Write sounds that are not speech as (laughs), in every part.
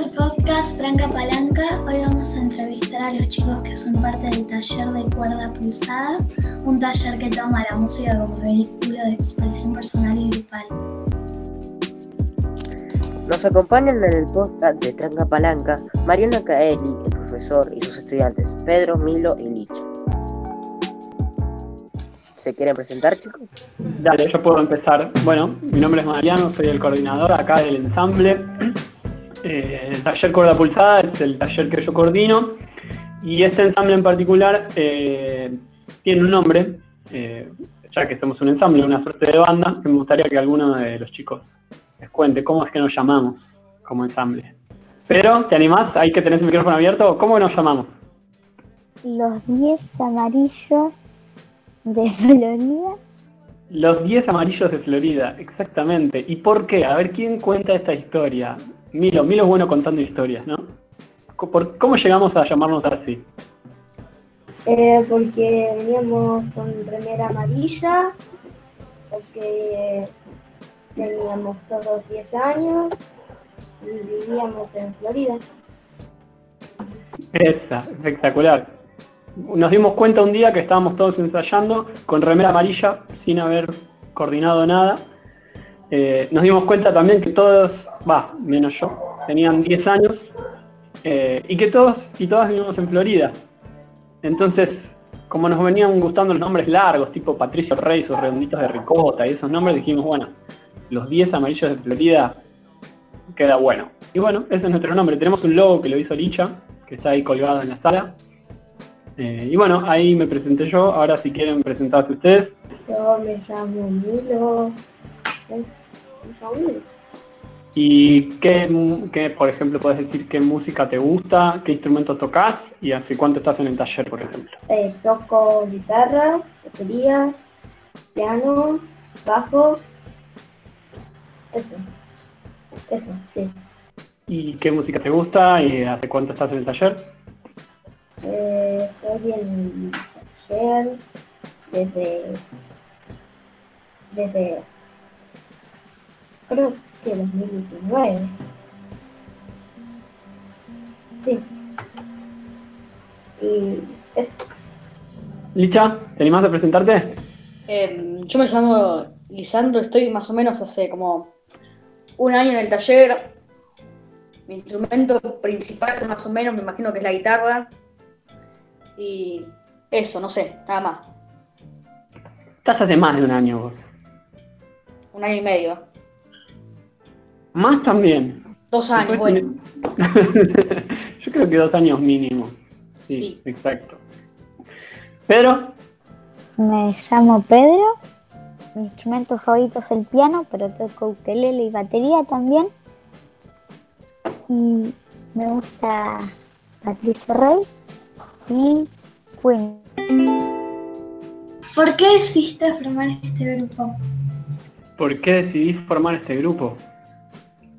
el podcast Tranca Palanca. Hoy vamos a entrevistar a los chicos que son parte del taller de cuerda pulsada, un taller que toma la música como vehículo de expresión personal y grupal. Nos acompañan en el podcast de Tranca Palanca Mariana Caeli, el profesor, y sus estudiantes Pedro, Milo y Lich. ¿Se quieren presentar, chicos? Dale, yo puedo empezar. Bueno, mi nombre es Mariano, soy el coordinador acá del ensamble. Eh, el taller Cuerda Pulsada es el taller que yo coordino y este ensamble en particular eh, tiene un nombre, eh, ya que somos un ensamble, una suerte de banda, que me gustaría que alguno de los chicos les cuente cómo es que nos llamamos como ensamble. Pero, ¿te animás? Hay que tener el micrófono abierto. ¿Cómo nos llamamos? Los 10 amarillos de Florida. Los 10 amarillos de Florida, exactamente. ¿Y por qué? A ver, ¿quién cuenta esta historia? Milo, Milo es bueno contando historias, ¿no? ¿Cómo llegamos a llamarnos así? Eh, porque veníamos con remera amarilla, porque teníamos todos 10 años y vivíamos en Florida. Esa, espectacular. Nos dimos cuenta un día que estábamos todos ensayando con remera amarilla, sin haber coordinado nada. Eh, nos dimos cuenta también que todos, va, menos yo, tenían 10 años eh, y que todos y todas vivimos en Florida. Entonces, como nos venían gustando los nombres largos, tipo Patricio Rey, sus redonditos de ricota y esos nombres, dijimos, bueno, los 10 amarillos de Florida queda bueno. Y bueno, ese es nuestro nombre. Tenemos un logo que lo hizo Licha, que está ahí colgado en la sala. Eh, y bueno, ahí me presenté yo. Ahora si quieren presentarse ustedes. Yo me llamo Milo. ¿Y qué, por ejemplo, puedes decir qué música te gusta, qué instrumentos tocas y hace cuánto estás en el taller, por ejemplo? Eh, toco guitarra, batería, piano, bajo. Eso. Eso, sí. ¿Y qué música te gusta y hace cuánto estás en el taller? Eh, estoy en el taller desde. desde creo que 2019. Sí. Y eso. Licha, ¿te animás a presentarte? Eh, yo me llamo Lisandro, estoy más o menos hace como un año en el taller. Mi instrumento principal, más o menos, me imagino que es la guitarra. Y eso, no sé, nada más. Estás hace más de un año vos. Un año y medio. Más también. Dos años, bueno. (laughs) Yo creo que dos años mínimo. Sí, exacto. Pedro. Me llamo Pedro. Mi instrumento favorito es el piano, pero toco ukelele y batería también. Y me gusta Patricio Rey y Queen. ¿Por qué decidiste formar este grupo? ¿Por qué decidí formar este grupo?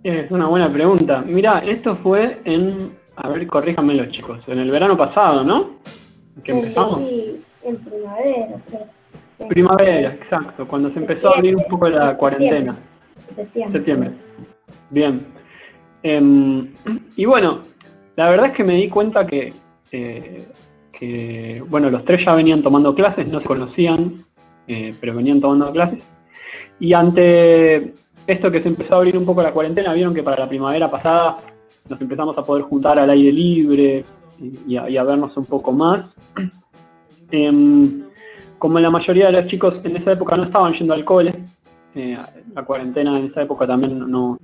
Es una buena pregunta. Mira, esto fue en, a ver, corríjanmelo chicos, en el verano pasado, ¿no? ¿Qué empezamos? Sí, en primavera. Primavera, exacto, cuando se empezó a abrir un poco la cuarentena. Septiembre. Septiembre. Bien. Em, y bueno, la verdad es que me di cuenta que, eh, que, bueno, los tres ya venían tomando clases, no se conocían, eh, pero venían tomando clases. Y ante esto que se empezó a abrir un poco la cuarentena, vieron que para la primavera pasada nos empezamos a poder juntar al aire libre y, a, vernos un poco más. (clears throat) Em, como la mayoría de los chicos en esa época no estaban yendo al cole, eh, la cuarentena en esa época también no,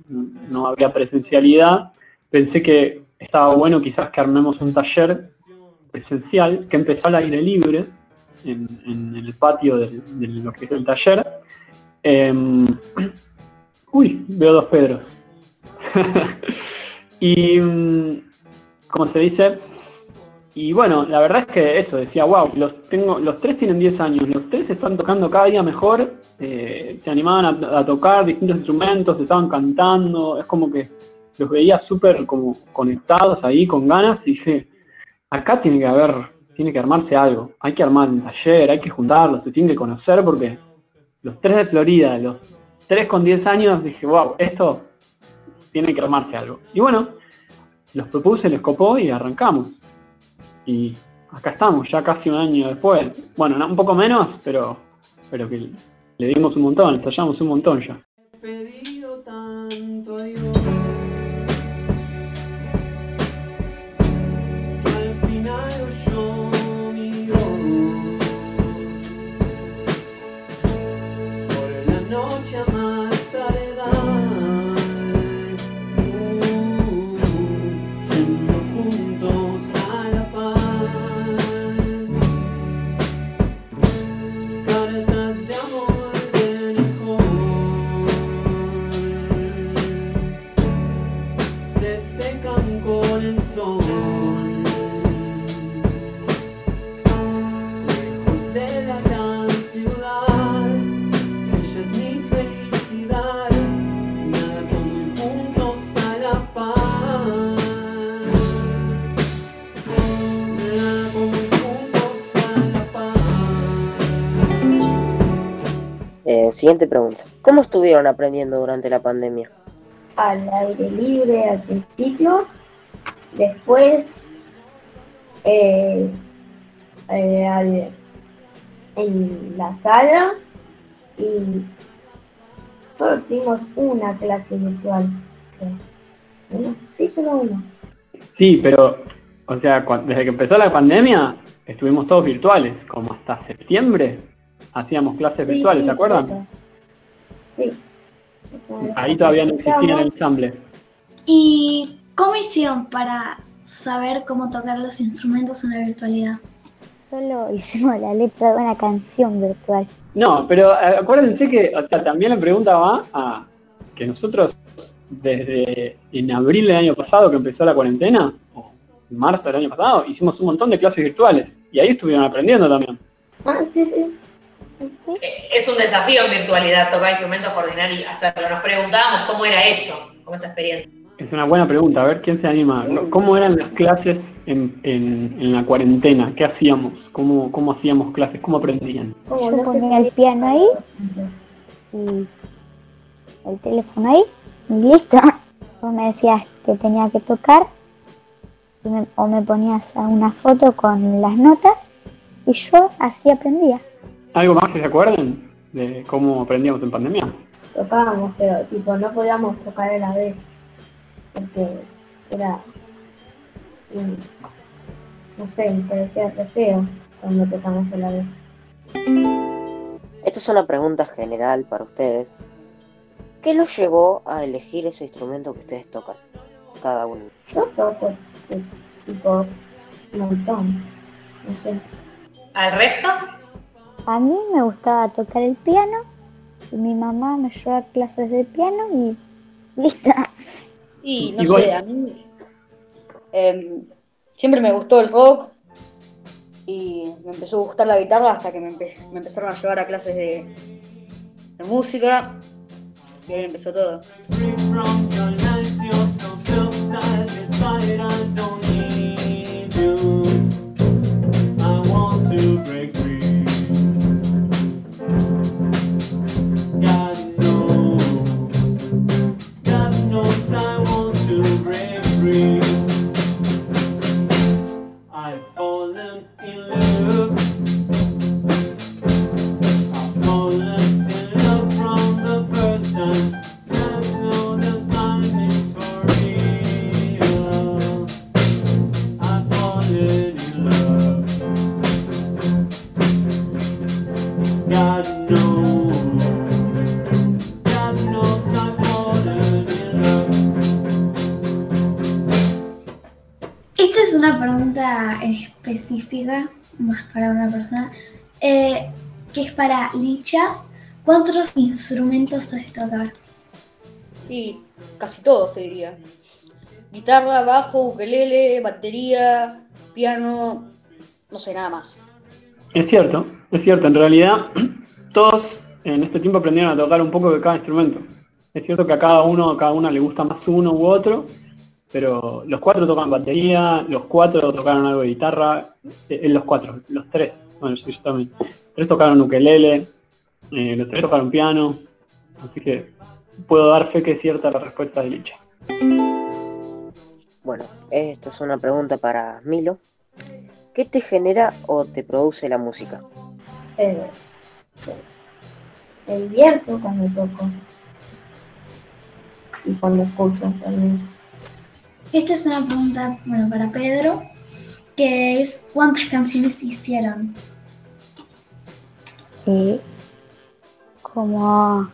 había presencialidad, pensé que estaba bueno quizás que armemos un taller presencial que empezó al aire libre en, el patio de, lo que es el taller. Em, (clears throat) Uy, veo dos Pedros. (laughs) y, mm, como se dice, y bueno, la verdad es que eso, decía, wow, los, tengo, los tres tienen 10 años, los tres están tocando cada día mejor, eh, se animaban a, tocar distintos instrumentos, estaban cantando, es como que los veía súper como conectados ahí, con ganas, y dije, acá tiene que haber, tiene que armarse algo, hay que armar un taller, hay que juntarlos, se tienen que conocer porque los tres de Florida, los 3 con 10 años dije, wow, esto tiene que armarse algo. Y bueno, los propuse, les copó y arrancamos. Y acá estamos, ya casi un año después. Bueno, no, un poco menos, pero, pero que le dimos un montón, ensayamos un montón ya. Siguiente pregunta. ¿Cómo estuvieron aprendiendo durante la pandemia? Al aire libre al principio, después eh, eh, al- en la sala y solo tuvimos una clase virtual. Sí, solo una. Sí, pero, o sea, desde que empezó la pandemia, estuvimos todos virtuales, como hasta septiembre hacíamos clases Sí, virtuales, sí, ¿se acuerdan? eso. Sí. Eso Ahí todavía no existía el ensamble. ¿Y cómo hicieron para saber cómo tocar los instrumentos en la virtualidad? Solo (laughs) hicimos la letra de una canción virtual. No, pero eh, acuérdense que, o sea, también la pregunta va a que nosotros desde en abril del año pasado que empezó la cuarentena, o en marzo del año pasado, hicimos un montón de clases virtuales y ahí estuvieron aprendiendo también. Ah, sí, sí. ¿Sí? Eh, Es un desafío en virtualidad tocar instrumentos, coordinar y hacerlo. Nos preguntábamos cómo era eso, cómo esa experiencia. Es una buena pregunta, a ver quién se anima. ¿Cómo eran las clases en, en- en la cuarentena? ¿Qué hacíamos? ¿Cómo, ¿Cómo hacíamos clases? ¿Cómo aprendían? Como Yo no ponía el piano ahí y el teléfono ahí y listo. (laughs) Vos me decías que tenía que tocar y me- o me ponías a una foto con las notas y yo así aprendía. ¿Algo más que se acuerden de cómo aprendíamos en pandemia? tocábamos, pero tipo no podíamos tocar a la vez porque era no sé, me parecía re feo cuando tocamos a la vez. Esta es una pregunta general para ustedes. ¿Qué los llevó a elegir ese instrumento que ustedes tocan? Cada uno. Yo toco eh, tipo un montón, no sé. ¿Al resto? A mí me gustaba tocar el piano y mi mamá me llevó a clases de piano y listo. Y no sé, a mí em, siempre me gustó el rock y me empezó a gustar la guitarra hasta que me, empe- me empezaron a llevar a clases de, de música y ahí empezó todo. Específica, más para una persona, eh, que es para Licha. ¿Cuántos instrumentos sabes tocar? Y casi todos te diría. Guitarra, bajo, ukelele, batería, piano, no sé, nada más. Es cierto, es cierto. En realidad, (clears throat) todos en este tiempo aprendieron a tocar un poco de cada instrumento. Es cierto que a cada uno, a cada una le gusta más uno u otro, pero los cuatro tocan batería, los cuatro tocaron algo de guitarra, eh, eh, los cuatro, los tres, bueno, sí, yo también. Tres tocaron ukelele, eh, los tres tocaron piano, así que puedo dar fe que es cierta la respuesta de Licha. Bueno, esta es una pregunta para Milo. ¿Qué te genera o te produce la música? Eh, me divierto cuando toco. Y cuando escucho también. Esta es una pregunta, bueno, para Pedro, que es ¿cuántas canciones hicieron? Sí. Como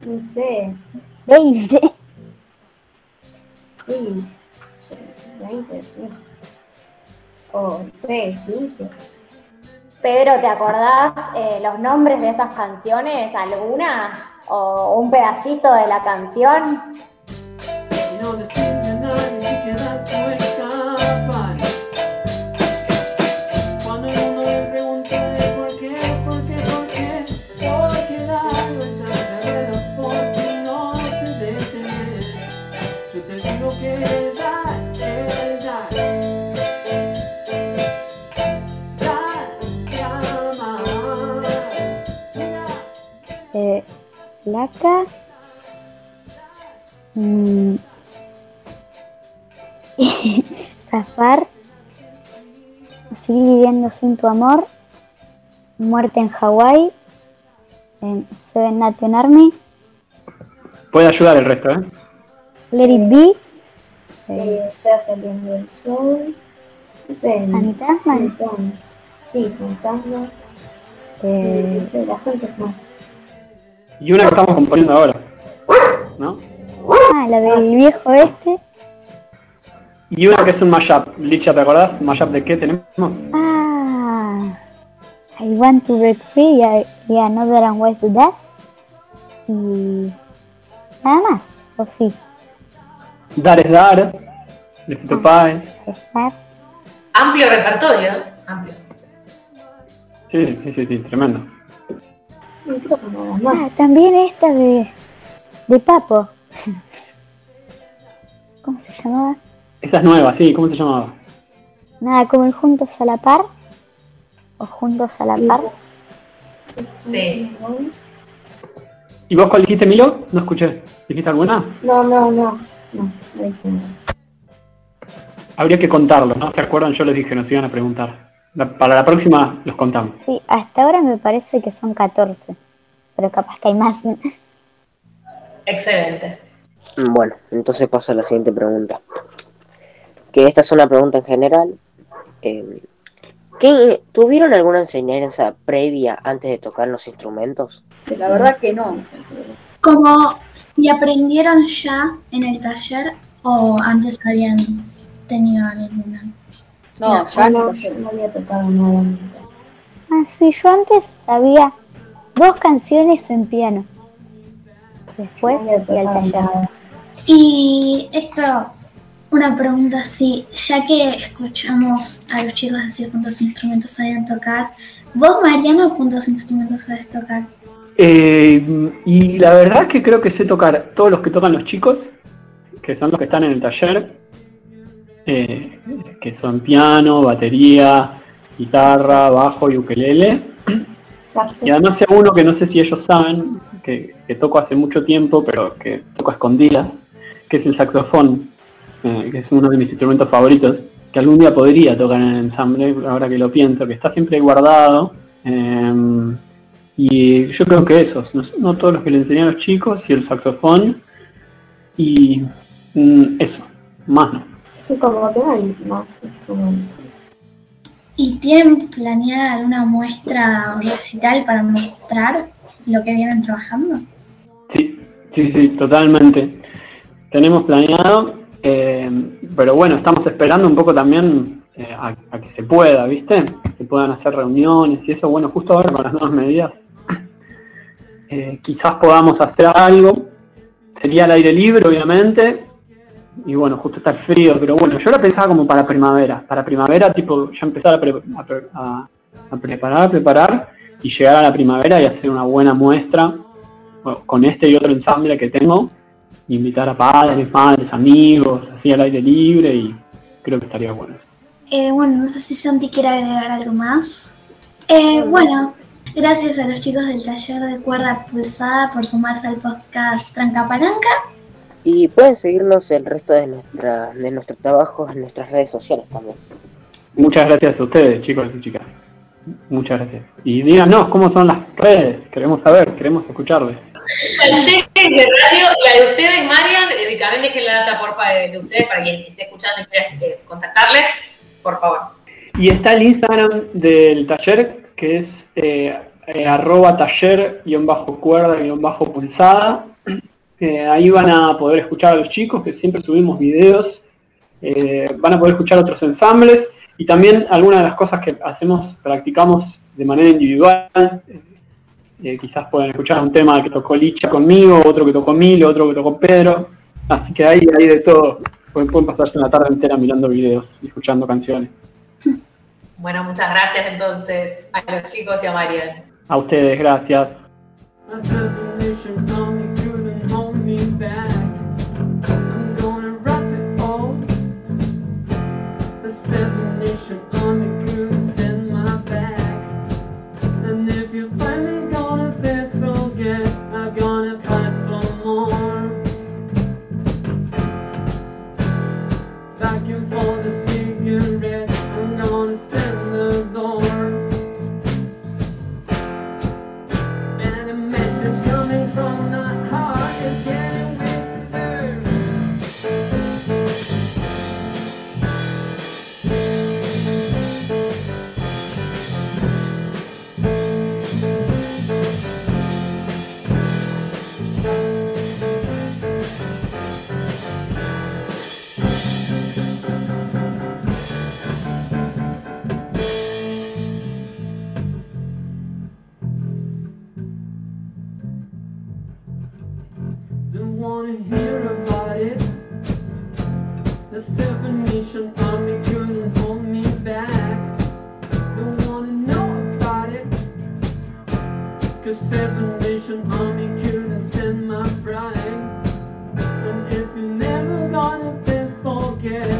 No sé, 20. sí. 20, sí. O no sé, 15. Pedro, ¿te acordás eh, los nombres de esas canciones? ¿Alguna? ¿O un pedacito de la canción? Y no decirle a nadie que Zafar. Seguir viviendo sin tu amor. Muerte en Hawái. En Seven Nation Army. Puede ayudar el resto, ¿eh? Let It Be. Eh, Eh, está saliendo el sol. No sé, Fantasma. Fantasma. Sí, fantasma. eh, No sé, la gente es más. Y una que estamos componiendo ahora. ¿No? ah, la del viejo este. Y una que es un mashup. Licha, ¿te acordás? ¿Mashup de qué tenemos? Ah, I want to break free y, another and why to that. Y nada más, o sí, Dar es dar. Lift estar. Amplio repertorio. Amplio. Sí, sí, sí, sí, tremendo. Ah, también esta de, de Papo. (laughs) ¿Cómo se llamaba? Esa es nueva, sí, ¿cómo se llamaba? Nada, como el Juntos a la Par. O Juntos a la Par. Sí. ¿Y vos cuál dijiste, Milo? No escuché. ¿Dijiste alguna? No, no, no. No, no. Habría que contarlo, ¿no? ¿Se acuerdan? Yo les dije, nos iban a preguntar. La- para la próxima los contamos. Sí, hasta ahora me parece que son 14. Pero capaz que hay más. Excelente. Bueno, entonces paso a la siguiente pregunta. Que esta es una pregunta en general. Eh, ¿qué, ¿Tuvieron alguna enseñanza previa antes de tocar los instrumentos? La verdad que no. Como si aprendieron ya en el taller o antes habían tenido alguna. No, No, ya No, no. yo no había tocado nada nunca. Ah, sí, yo antes sabía dos canciones en piano. Después No fui al taller. nada. Y esto, una pregunta así, ya que escuchamos a los chicos decir cuántos instrumentos sabían tocar, vos Mariano, ¿cuántos instrumentos sabes tocar? Eh, y la verdad es que creo que sé tocar todos los que tocan los chicos, que son los que están en el taller, eh, que son piano, batería, guitarra, bajo y ukelele. Y además sé uno que no sé si ellos saben, que, que toco hace mucho tiempo, pero que toco a escondidas, que es el saxofón, eh, que es uno de mis instrumentos favoritos, que algún día podría tocar en el ensamble, ahora que lo pienso, que está siempre guardado. eh, y yo creo que esos, no, no todos los que le enseñé a los chicos, y el saxofón, y mm, eso, más no. Sí, como que hay más instrumentos. ¿Y tienen planeada alguna muestra o recital para mostrar lo que vienen trabajando? Sí, sí, sí, totalmente. Tenemos planeado, eh, pero bueno, estamos esperando un poco también eh, a, que se pueda, ¿viste? Se puedan hacer reuniones y eso, bueno, justo ahora con las nuevas medidas, (clears throat) eh, quizás podamos hacer algo. Sería al aire libre, obviamente, y bueno, justo está el frío, pero bueno, yo lo pensaba como para primavera. Para primavera, tipo, ya empezar a, pre- a pre- a- a preparar, preparar, y llegar a la primavera y hacer una buena muestra con este y otro ensamble que tengo, invitar a padres, madres, amigos, así al aire libre y creo que estaría bueno eso. Eh, bueno, no sé si Santi quiere agregar algo más. Eh, bueno, gracias a los chicos del taller de cuerda pulsada por sumarse al podcast Tranca Palanca. Y pueden seguirnos el resto de, nuestra, de nuestro trabajo en nuestras redes sociales también. Muchas gracias a ustedes, chicos y chicas. Muchas gracias. Y díganos cómo son las redes. Queremos saber, queremos escucharles. La de ustedes, Marian, eh, también dejen la data porfa de, de ustedes para quien esté escuchando y quiera eh, contactarles, por favor. Y está el Instagram del taller, que es eh, eh, arroba taller-cuerda-pulsada. Eh, ahí van a poder escuchar a los chicos, que siempre subimos videos. Van a poder escuchar otros ensambles y también algunas de las cosas que hacemos, practicamos de manera individual. Eh, quizás pueden escuchar un tema que tocó Licha conmigo, otro que tocó Milo, otro que tocó Pedro. Así que ahí hay de todo. Pueden, pueden pasarse una tarde entera mirando videos y escuchando canciones. Bueno, muchas gracias entonces a los chicos y a Marian. A ustedes, gracias. Cause seven nation army couldn't stand my pride. And if you never gonna then forget,